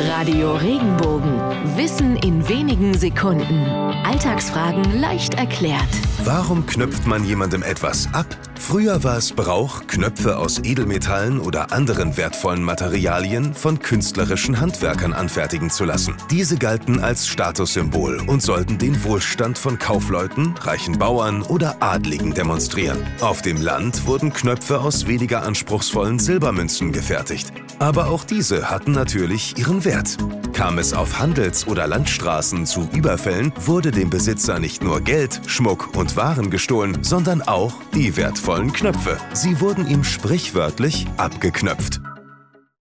Radio Regenbogen. Wissen in wenigen Sekunden. Alltagsfragen leicht erklärt. Warum knöpft man jemandem etwas ab? Früher war es Brauch, Knöpfe aus Edelmetallen oder anderen wertvollen Materialien von künstlerischen Handwerkern anfertigen zu lassen. Diese galten als Statussymbol und sollten den Wohlstand von Kaufleuten, reichen Bauern oder Adligen demonstrieren. Auf dem Land wurden Knöpfe aus weniger anspruchsvollen Silbermünzen gefertigt. Aber auch diese hatten natürlich ihren Wert. Kam es auf Handels- oder Landstraßen zu Überfällen, wurde dem Besitzer nicht nur Geld, Schmuck und Waren gestohlen, sondern auch die wertvollen Knöpfe. Sie wurden ihm sprichwörtlich abgeknöpft.